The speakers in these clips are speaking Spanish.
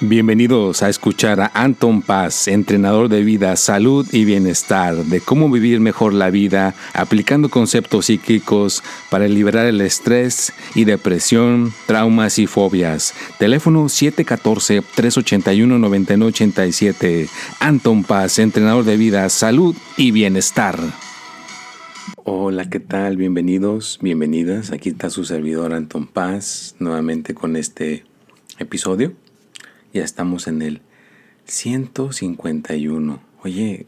Bienvenidos a escuchar a Anton Paz, entrenador de vida, salud y bienestar, de cómo vivir mejor la vida aplicando conceptos psíquicos para liberar el estrés y depresión, traumas y fobias. Teléfono 714-381-9987. Anton Paz, entrenador de vida, salud y bienestar. Hola, ¿qué tal? Bienvenidos, bienvenidas. Aquí está su servidor Anton Paz, nuevamente con este episodio ya estamos en el 151. Oye,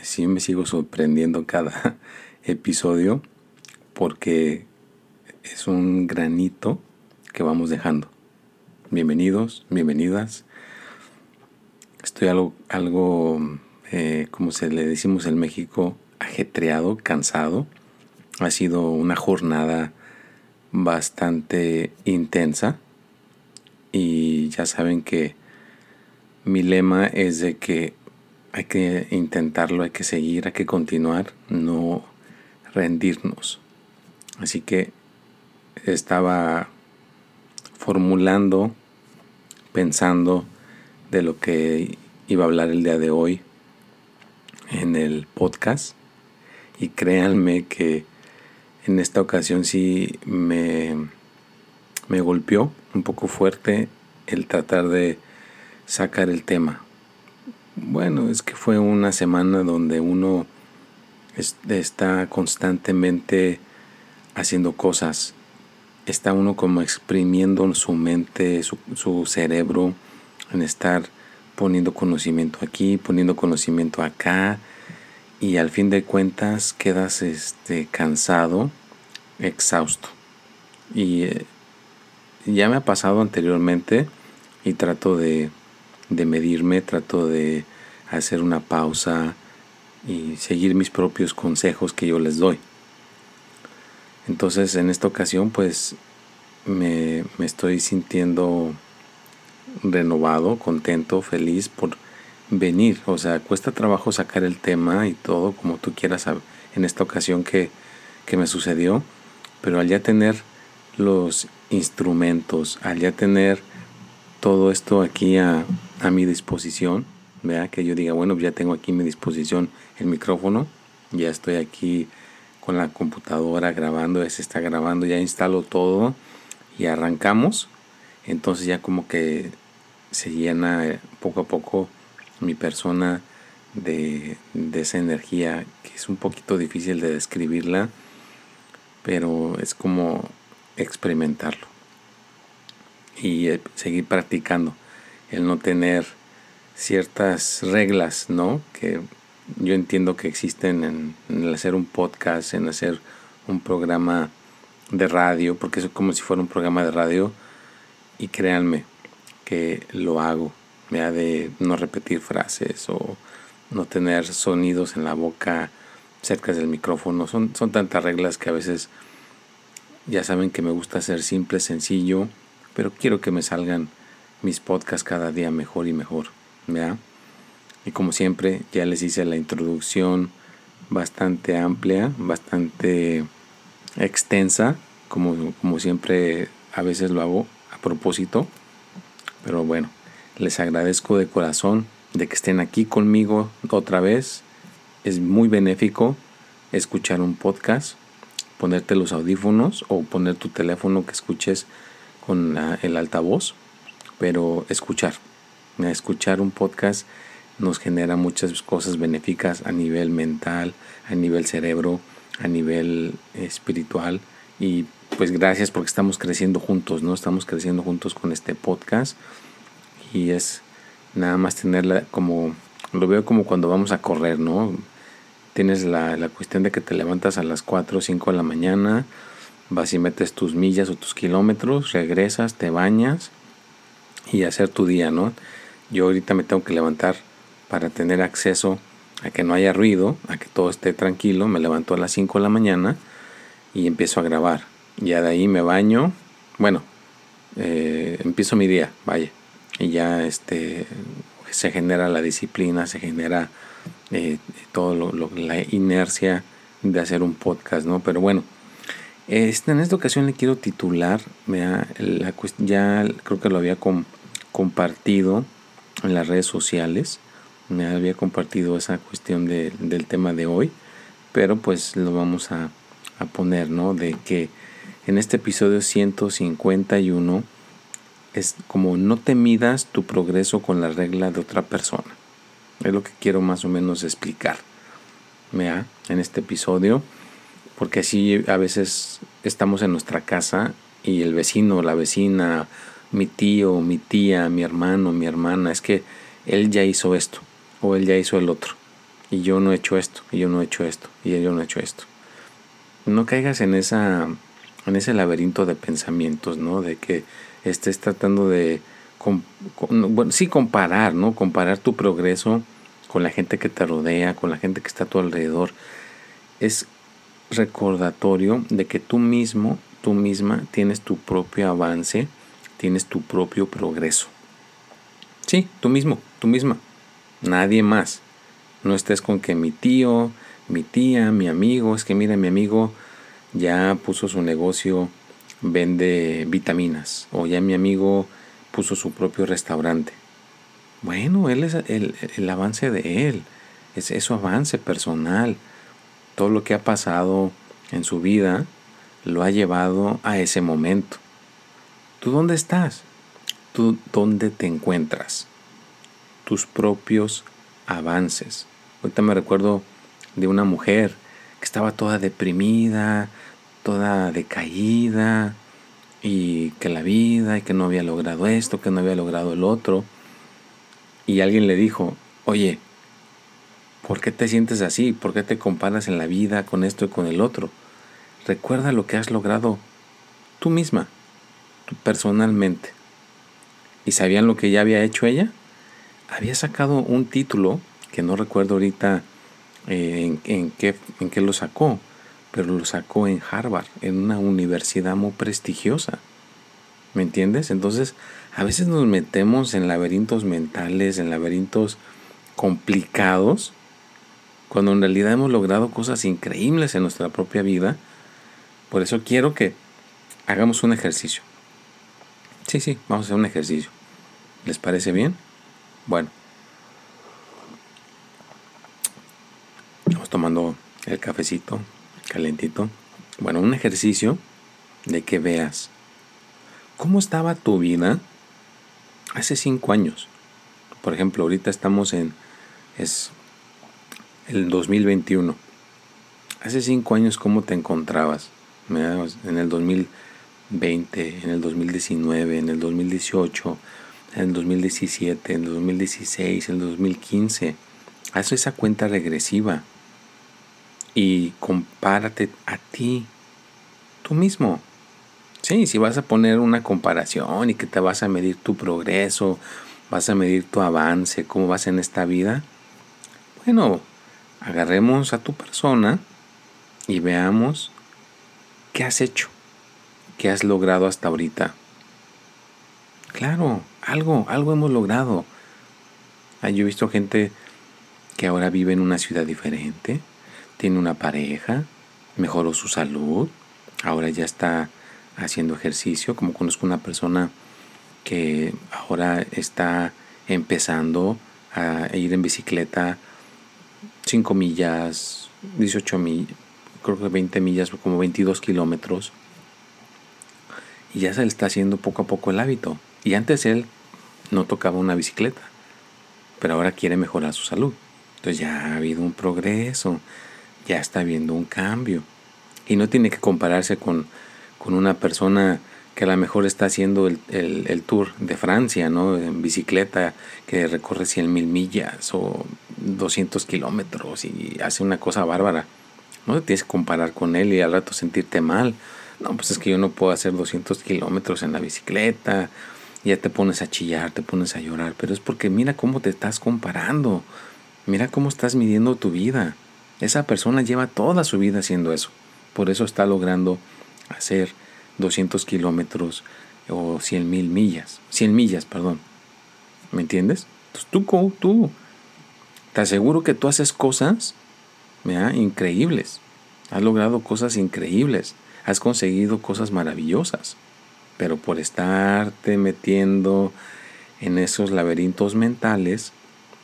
sí me sigo sorprendiendo cada episodio porque es un granito que vamos dejando. Bienvenidos, bienvenidas. Estoy algo, algo eh, como se le decimos en México, ajetreado, cansado. Ha sido una jornada bastante intensa y ya saben que mi lema es de que hay que intentarlo, hay que seguir, hay que continuar, no rendirnos. Así que estaba formulando, pensando de lo que iba a hablar el día de hoy en el podcast y créanme que en esta ocasión sí me, me golpeó un poco fuerte el tratar de sacar el tema. Bueno, es que fue una semana donde uno está constantemente haciendo cosas. Está uno como exprimiendo su mente, su, cerebro, en estar poniendo conocimiento aquí, poniendo conocimiento acá, y al fin de cuentas quedas este, cansado, exhausto. Y eh, ya me ha pasado anteriormente y trato de, de medirme, trato de hacer una pausa y seguir mis propios consejos que yo les doy. Entonces en esta ocasión pues me, me, estoy sintiendo renovado, contento, feliz por venir. O sea, cuesta trabajo sacar el tema y todo como tú quieras en esta ocasión que, que me sucedió, pero al ya tener los instrumentos, al ya tener todo esto aquí a, a mi disposición, vea que yo diga, bueno, ya tengo aquí a mi disposición el micrófono, ya estoy aquí con la computadora grabando, ya se está grabando, ya instalo todo y arrancamos, entonces ya como que se llena eh, poco a poco mi persona de, de esa energía que es un poquito difícil de describirla, pero es como experimentarlo y eh, seguir practicando, el no tener ciertas reglas, ¿no? Que yo entiendo que existen en, hacer un podcast, en hacer un programa de radio, porque es como si fuera un programa de radio, y créanme que lo hago, ha de no repetir frases o no tener sonidos en la boca cerca del micrófono, son, son tantas reglas que a veces ya saben que me gusta ser simple, sencillo, pero quiero que me salgan mis podcasts cada día mejor y mejor. ¿ya? Y como siempre, ya les hice la introducción bastante amplia, bastante extensa, como, como siempre a veces lo hago a propósito. Pero bueno, les agradezco de corazón de que estén aquí conmigo otra vez. Es muy benéfico escuchar un podcast ponerte los audífonos o poner tu teléfono que escuches con el altavoz, pero escuchar. Escuchar un podcast nos genera muchas cosas benéficas a nivel mental, a nivel cerebro, a nivel espiritual y pues gracias porque estamos creciendo juntos, ¿no? Estamos creciendo juntos con este podcast y es nada más tenerla como lo veo como cuando vamos a correr, ¿no? Tienes la, la, cuestión de que te levantas a las 4 o 5 de la mañana, vas y metes tus millas o tus kilómetros, regresas, te bañas y hacer tu día, ¿no? Yo ahorita me tengo que levantar para tener acceso a que no haya ruido, a que todo esté tranquilo, me levanto a las 5 de la mañana y empiezo a grabar. Ya de ahí me baño, bueno, eh, empiezo mi día, vaya, y ya este, se genera la disciplina, se genera eh, todo lo, la inercia de hacer un podcast, ¿no? Pero bueno, este, en esta ocasión le quiero titular, la, ya creo que lo había compartido en las redes sociales. Me había compartido esa cuestión del tema de hoy, pero pues lo vamos a, a poner, ¿no? De que en este episodio 151 es como no te midas tu progreso con la regla de otra persona. Es lo que quiero más o menos explicar. ¿Vea? En este episodio, porque así a veces estamos en nuestra casa y el vecino, la vecina, mi tío, mi tía, mi hermano, mi hermana, es que él ya hizo esto o él ya hizo el otro y yo no he hecho esto y yo no he hecho esto y yo no he hecho esto. No caigas en esa en ese laberinto de pensamientos, ¿no? De que estés tratando de, sí comparar, ¿no? Comparar tu progreso con la gente que te rodea, con la gente que está a tu alrededor. Es recordatorio de que tú mismo, tú misma tienes tu propio avance, tienes tu propio progreso. Sí, tú mismo, tú misma. Nadie más. No estés con que mi tío, mi tía, mi amigo, es que mira, mi amigo ya puso su negocio, vende vitaminas, o ya mi amigo puso su propio restaurante. Bueno, él es el, avance de él, es, es su avance personal. Todo lo que ha pasado en su vida lo ha llevado a ese momento. ¿Tú dónde estás? ¿Tú dónde te encuentras? Tus propios avances. Ahorita me recuerdo de una mujer que estaba toda deprimida, toda decaída, y que la vida, y que no había logrado esto, que no había logrado el otro. Y alguien le dijo, oye, ¿por qué te sientes así? ¿Por qué te comparas en la vida con esto y con el otro? Recuerda lo que has logrado tú misma, tú personalmente. ¿Y sabían lo que ya había hecho ella? Había sacado un título, que no recuerdo ahorita eh, en, qué, en qué lo sacó, pero lo sacó en Harvard, en una universidad muy prestigiosa. ¿Me entiendes? Entonces, a veces nos metemos en laberintos mentales, en laberintos complicados, cuando en realidad hemos logrado cosas increíbles en nuestra propia vida. Por eso quiero que hagamos un ejercicio. Sí, sí, vamos a hacer un ejercicio. ¿Les parece bien? Bueno, tomando el cafecito calentito. Bueno, un ejercicio de que veas cómo estaba tu vida hace cinco años. Por ejemplo, ahorita estamos en es el 2021. Hace cinco años, ¿cómo te encontrabas? En el 2020, en el 2019, en el 2018, en el 2017, en el 2016, en el 2015. Haz esa cuenta regresiva y compárate a ti, tú mismo. Sí, si vas a poner una comparación y que te vas a medir tu progreso, vas a medir tu avance, cómo vas en esta vida, bueno, agarremos a tu persona y veamos qué has hecho, qué has logrado hasta ahorita. Claro, algo, algo hemos logrado. Ah, yo he visto gente que ahora vive en una ciudad diferente, tiene una pareja, mejoró su salud, ahora ya está haciendo ejercicio, como conozco una persona que ahora está empezando a ir en bicicleta 5 millas, 18 millas, creo que 20 millas, como 22 kilómetros. Y ya se le está haciendo poco a poco el hábito. Y antes él no tocaba una bicicleta, pero ahora quiere mejorar su salud. Entonces ya ha habido un progreso ya está habiendo un cambio. Y no tiene que compararse con, una persona que a lo mejor está haciendo el, tour de Francia, ¿no? En bicicleta, que recorre 100 mil millas o 200 kilómetros y hace una cosa bárbara. No te tienes que comparar con él y al rato sentirte mal. No, pues es que yo no puedo hacer 200 kilómetros en la bicicleta. Ya te pones a chillar, te pones a llorar. Pero es porque mira cómo te estás comparando. Mira cómo estás midiendo tu vida. Esa persona lleva toda su vida haciendo eso. Por eso está logrando hacer 200 kilómetros o 100 mil millas. 100 millas, perdón. ¿Me entiendes? Entonces tú, tú, te aseguro que tú haces cosas increíbles. Has logrado cosas increíbles. Has conseguido cosas maravillosas. Pero por estarte metiendo en esos laberintos mentales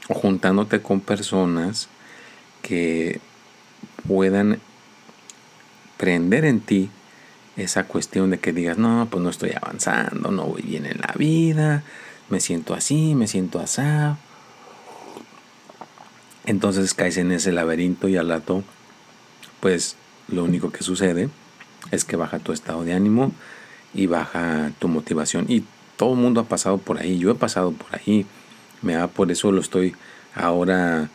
o juntándote con personas que puedan prender en ti esa cuestión de que digas, no, pues no estoy avanzando, no voy bien en la vida, me siento así, me siento así. Entonces caes en ese laberinto y al rato, pues lo único que sucede es que baja tu estado de ánimo y baja tu motivación. Y todo el mundo ha pasado por ahí, yo he pasado por ahí. Por eso lo estoy ahora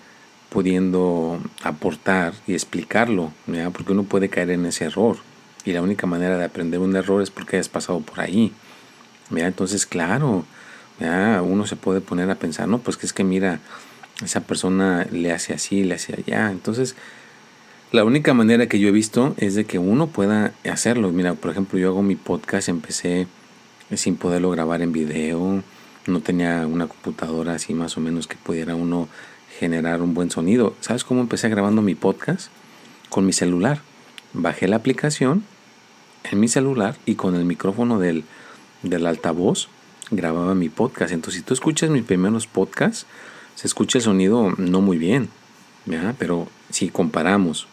pudiendo aportar y explicarlo, porque uno puede caer en ese error. Y la única manera de aprender un error es porque hayas pasado por ahí. Entonces, claro, uno se puede poner a pensar, no, pues que es que mira, esa persona le hace así, le hace allá. Entonces, la única manera que yo he visto es de que uno pueda hacerlo. Mira, por ejemplo, yo hago mi podcast, empecé sin poderlo grabar en video, no tenía una computadora así más o menos que pudiera uno generar un buen sonido. ¿Sabes cómo empecé grabando mi podcast? Con mi celular. Bajé la aplicación en mi celular y con el micrófono del, del altavoz grababa mi podcast. Entonces, si tú escuchas mis primeros podcasts, se escucha el sonido no muy bien, pero si comparamos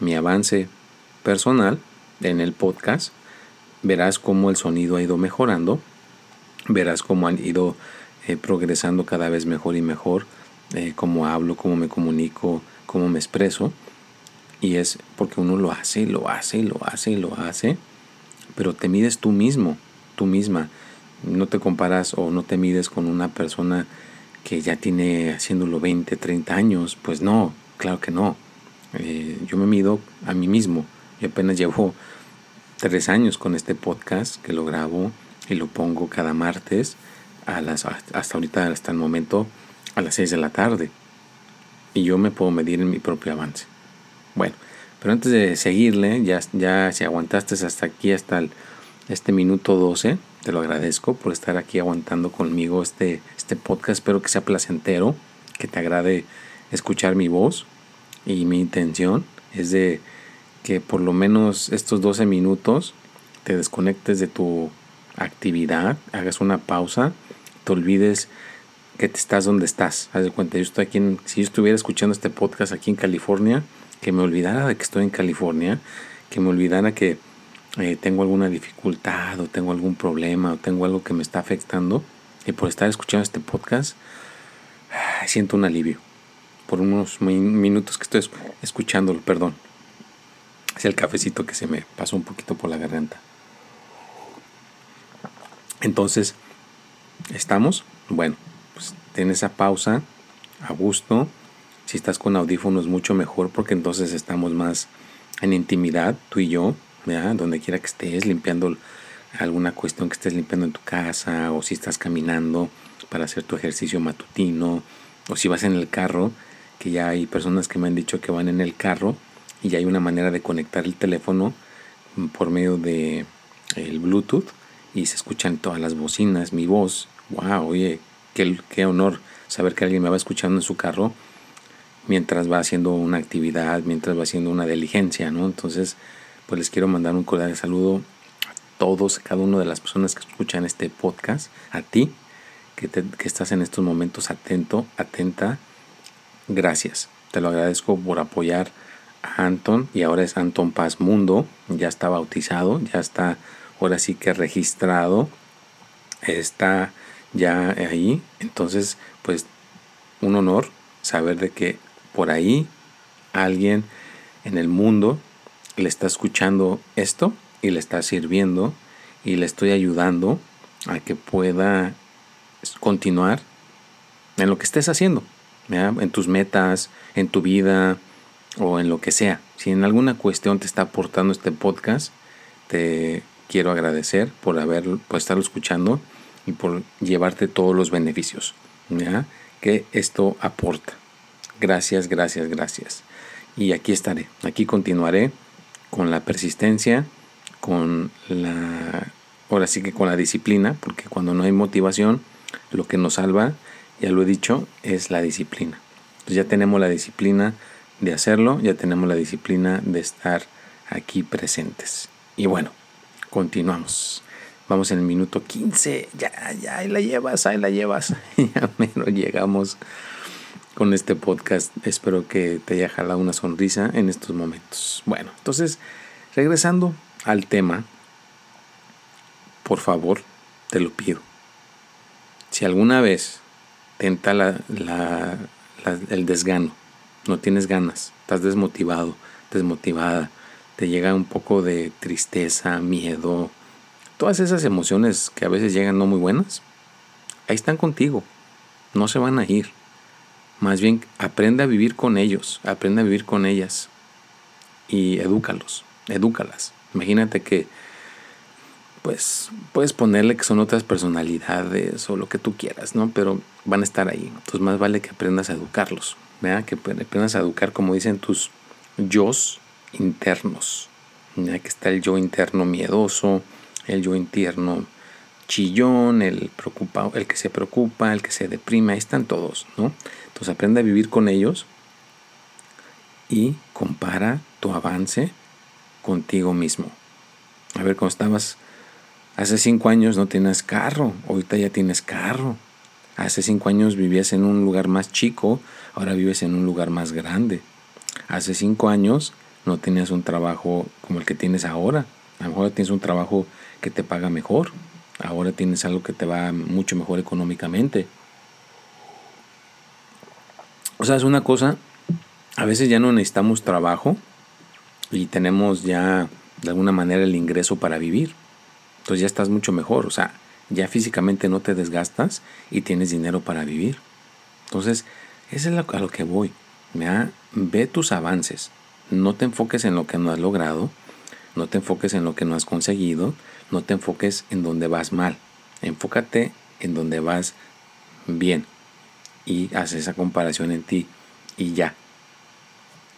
mi avance personal en el podcast, verás cómo el sonido ha ido mejorando, verás cómo han ido eh, progresando cada vez mejor y mejor, eh, cómo hablo, cómo me comunico, cómo me expreso. Y es porque uno lo hace, lo hace, lo hace, lo hace, pero te mides tú mismo, tú misma. No te comparas o no te mides con una persona que ya tiene haciéndolo 20, 30 años. Pues no, claro que no. Eh, yo me mido a mí mismo. Yo apenas llevo tres años con este podcast que lo grabo y lo pongo cada martes a las, hasta ahorita, hasta el momento, a las 6 de la tarde. Y yo me puedo medir en mi propio avance. Bueno, pero antes de seguirle, ya, ya si aguantaste hasta aquí, hasta este minuto 12, te lo agradezco por estar aquí aguantando conmigo este, este podcast. Espero que sea placentero, que te agrade escuchar mi voz y mi intención es de que por lo menos estos 12 minutos te desconectes de tu actividad, hagas una pausa, te olvides que te estás donde estás. Haz de cuenta, yo estoy aquí, si yo estuviera escuchando este podcast aquí en California, que me olvidara de que estoy en California, que me olvidara que eh, tengo alguna dificultad o tengo algún problema o tengo algo que me está afectando y por estar escuchando este podcast siento un alivio por unos minutos que estoy escuchándolo, perdón. Es el cafecito que se me pasó un poquito por la garganta. Entonces, ¿estamos? Bueno, ten esa pausa a gusto. Si estás con audífonos, mucho mejor porque entonces estamos más en intimidad, tú y yo, donde quiera que estés, limpiando alguna cuestión que estés limpiando en tu casa o si estás caminando para hacer tu ejercicio matutino o si vas en el carro que ya hay personas que me han dicho que van en el carro y ya hay una manera de conectar el teléfono por medio de el Bluetooth y se escuchan todas las bocinas, mi voz. Wow, oye, qué, qué honor saber que alguien me va escuchando en su carro mientras va haciendo una actividad, mientras va haciendo una diligencia, ¿no? Entonces, pues les quiero mandar un cordial saludo a todos, a cada una de las personas que escuchan este podcast, a ti, que, que estás en estos momentos atento, atenta gracias. Te lo agradezco por apoyar a Anton y ahora es Anton Paz Mundo. Ya está bautizado, ya está ahora sí que registrado. Está ya ahí. Entonces, pues un honor saber de que por ahí alguien en el mundo le está escuchando esto y le está sirviendo y le estoy ayudando a que pueda continuar en lo que estés haciendo en tus metas, en tu vida o en lo que sea. Si en alguna cuestión te está aportando este podcast, te quiero agradecer por haber por estarlo escuchando y por llevarte todos los beneficios que esto aporta. Gracias, gracias, gracias. Y aquí estaré, aquí continuaré con la persistencia, con la, ahora sí que con la disciplina, porque cuando no hay motivación, lo que nos salva ya lo he dicho, es la disciplina. Ya tenemos la disciplina de hacerlo, ya tenemos la disciplina de estar aquí presentes. Y bueno, continuamos. Vamos en el minuto 15. Ya, ya, ahí la llevas, ahí la llevas. ya menos llegamos con este podcast. Espero que te haya jalado una sonrisa en estos momentos. Bueno, entonces, regresando al tema, por favor, te lo pido. Si alguna vez tenta la, el desgano, no tienes ganas, estás desmotivado, desmotivada, te llega un poco de tristeza, miedo, todas esas emociones que a veces llegan no muy buenas, ahí están contigo, no se van a ir. Más bien, aprende a vivir con ellos, aprende a vivir con ellas y edúcalos, edúcalas. Imagínate que, pues, puedes ponerle que son otras personalidades o lo que tú quieras, ¿no? Pero van a estar ahí. Entonces, más vale que aprendas a educarlos, ¿verdad? Que aprendas a educar, como dicen tus yo internos. ¿verdad? Que está el yo interno miedoso, el yo interno chillón, el el que se preocupa, el que se deprime, ahí están todos, ¿no? Entonces aprende a vivir con ellos y compara tu avance contigo mismo. A ver, cuando estabas hace cinco años no tenías carro, ahorita ya tienes carro. Hace cinco años vivías en un lugar más chico, ahora vives en un lugar más grande. Hace cinco años no tenías un trabajo como el que tienes ahora. A lo mejor tienes un trabajo que te paga mejor. Ahora tienes algo que te va mucho mejor económicamente. O sea, es una cosa, a veces ya no necesitamos trabajo y tenemos ya de alguna manera el ingreso para vivir. Entonces ya estás mucho mejor, o sea, ya físicamente no te desgastas y tienes dinero para vivir. Entonces, eso es a lo que voy. Ve tus avances. No te enfoques en lo que no has logrado, no te enfoques en lo que no has conseguido, no te enfoques en donde vas mal. Enfócate en donde vas bien y haz esa comparación en ti y ya.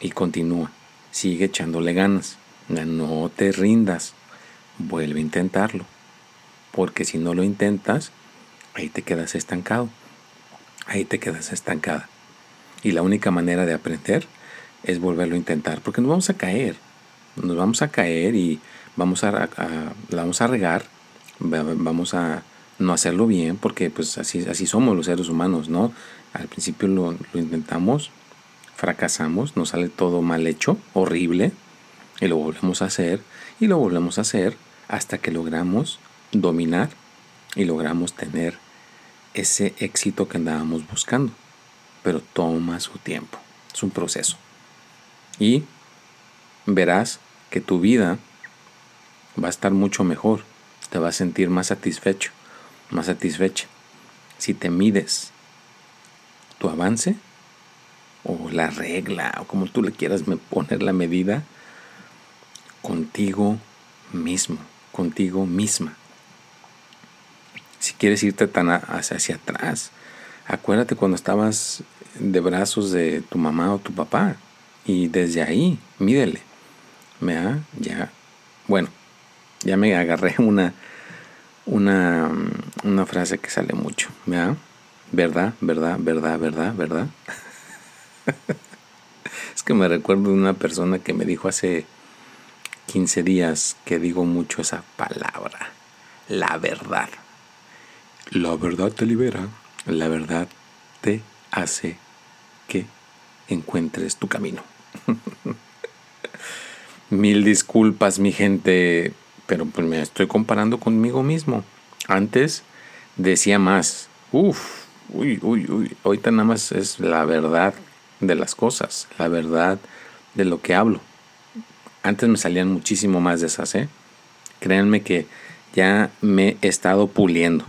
Y continúa. Sigue echándole ganas. No te rindas. Vuelve a intentarlo. Porque si no lo intentas, ahí te quedas estancado. Ahí te quedas estancada. Y la única manera de aprender es volverlo a intentar. Porque nos vamos a caer. Nos vamos a caer y vamos a, la vamos a regar. Vamos a no hacerlo bien. Porque pues así, así somos los seres humanos, ¿no? Al principio lo, intentamos, fracasamos, nos sale todo mal hecho, horrible, y lo volvemos a hacer, y lo volvemos a hacer hasta que logramos dominar y logramos tener ese éxito que andábamos buscando. Pero toma su tiempo, es un proceso. Y verás que tu vida va a estar mucho mejor, te vas a sentir más satisfecho, más satisfecha. Si te mides tu avance o la regla o como tú le quieras poner la medida contigo mismo, contigo misma. Si quieres irte tan hacia, hacia atrás, acuérdate cuando estabas de brazos de tu mamá o tu papá y desde ahí, mídele. ¿Vea? Ya, bueno, ya me agarré una, una, una frase que sale mucho. ¿Vea? ¿Verdad? ¿Verdad? ¿Verdad? ¿Verdad? ¿Verdad? es que me recuerdo de una persona que me dijo hace 15 días que digo mucho esa palabra. La verdad. La verdad te libera. La verdad te hace que encuentres tu camino. Mil disculpas, mi gente, pero pues me estoy comparando conmigo mismo. Antes decía más. Uf, uy, uy, uy, ahorita nada más es la verdad de las cosas, la verdad de lo que hablo. Antes me salían muchísimo más de esas, ¿eh? Créanme que ya me he estado puliendo.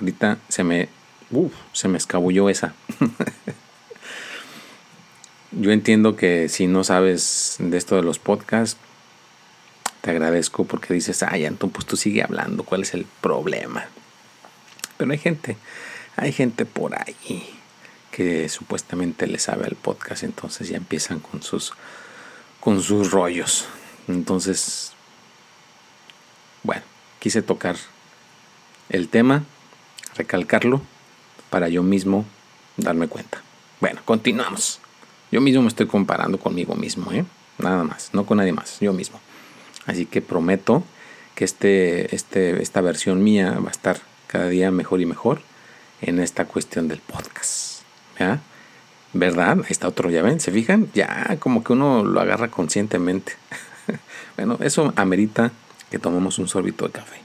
Ahorita se me, uf, se me escabulló esa. Yo entiendo que si no sabes de esto de los podcasts, agradezco porque dices, ay, Anton, pues tú sigue hablando, ¿cuál es el problema? Pero hay gente, hay gente por ahí que supuestamente le sabe al podcast, entonces ya empiezan con sus con sus rollos. Entonces, bueno, quise tocar el tema, recalcarlo para yo mismo darme cuenta. Bueno, continuamos. Yo mismo me estoy comparando conmigo mismo, ¿eh? Nada más, no con nadie más, yo mismo. Así que prometo que este, este, esta versión mía va a estar cada día mejor y mejor en esta cuestión del podcast. ¿Verdad? Ahí está otro, ya ven, ¿se fijan? Ya como que uno lo agarra conscientemente. bueno, eso amerita que tomemos un sorbito de café.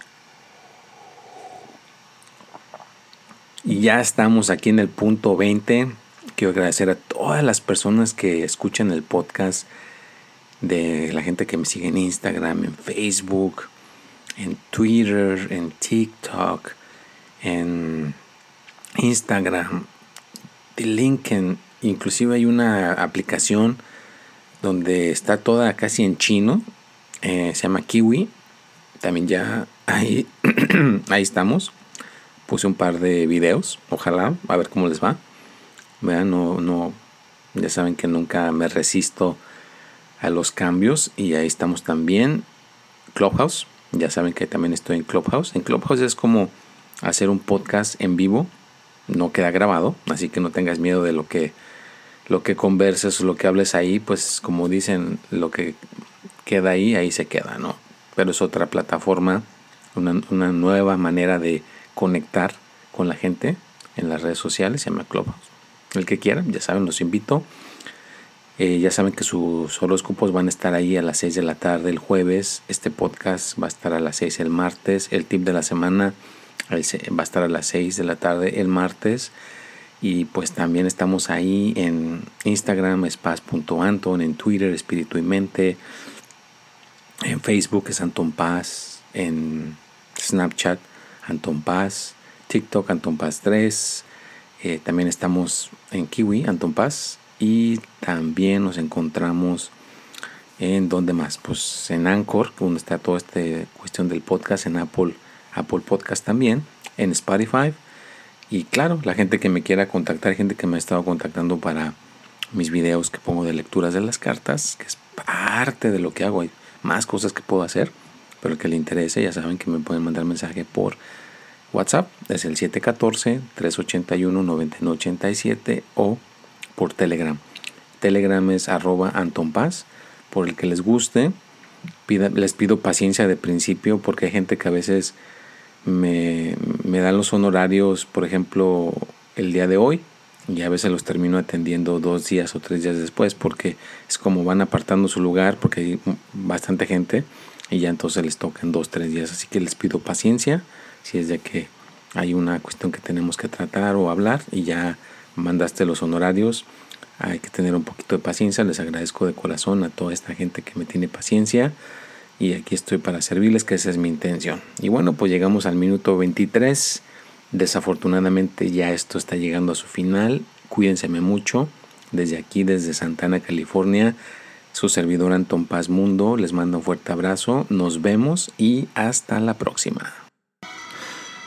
Y ya estamos aquí en el punto 20. Quiero agradecer a todas las personas que escuchan el podcast, de la gente que me sigue en Instagram, en Facebook, en Twitter, en TikTok, en Instagram, de LinkedIn. Inclusive hay una aplicación donde está toda casi en chino. Eh, se llama Kiwi. También ya ahí, ahí estamos. Puse un par de videos. Ojalá, a ver cómo les va. Vean, no, no, ya saben que nunca me resisto a los cambios. Y ahí estamos también. Clubhouse. Ya saben que también estoy en Clubhouse. En Clubhouse es como hacer un podcast en vivo. No queda grabado. Así que no tengas miedo de lo que, lo que converses o lo que hables ahí. Pues como dicen, lo que queda ahí, ahí se queda, ¿no? Pero es otra plataforma. Una, una nueva manera de conectar con la gente en las redes sociales, se llama Clubhouse. El que quiera, ya saben, los invito. Eh, ya saben que sus horóscopos van a estar ahí a las 6 de la tarde el jueves. Este podcast va a estar a las 6 el martes. El tip de la semana va a estar a las 6 de la tarde el martes. Y pues también estamos ahí en Instagram, spaz.anton, en Twitter, Espíritu y Mente, en Facebook es Anton Paz, en Snapchat Anton Paz, TikTok Anton Paz 3, eh, también estamos en Kiwi Anton Paz y también nos encontramos en donde más, pues en Anchor, donde está toda esta cuestión del podcast, en Apple, Apple Podcast también, en Spotify. Y claro, la gente que me quiera contactar, gente que me ha estado contactando para mis videos que pongo de lecturas de las cartas, que es parte de lo que hago, hay más cosas que puedo hacer pero el que le interese, ya saben que me pueden mandar mensaje por WhatsApp, es el 714-381-9987 o por Telegram. Telegram es arroba Anton por el que les guste. les pido paciencia de principio porque hay gente que a veces me, me dan los honorarios, por ejemplo, el día de hoy, y a veces los termino atendiendo dos días o tres días después porque es como van apartando su lugar porque hay bastante gente y ya entonces les tocan dos, tres días. Así que les pido paciencia si es de que hay una cuestión que tenemos que tratar o hablar y ya mandaste los honorarios. Hay que tener un poquito de paciencia. Les agradezco de corazón a toda esta gente que me tiene paciencia. Y aquí estoy para servirles, que esa es mi intención. Y bueno, pues llegamos al minuto 23. Desafortunadamente ya esto está llegando a su final. Cuídense mucho. Desde aquí, desde Santana, California su servidor Anton Paz Mundo les manda un fuerte abrazo, nos vemos y hasta la próxima.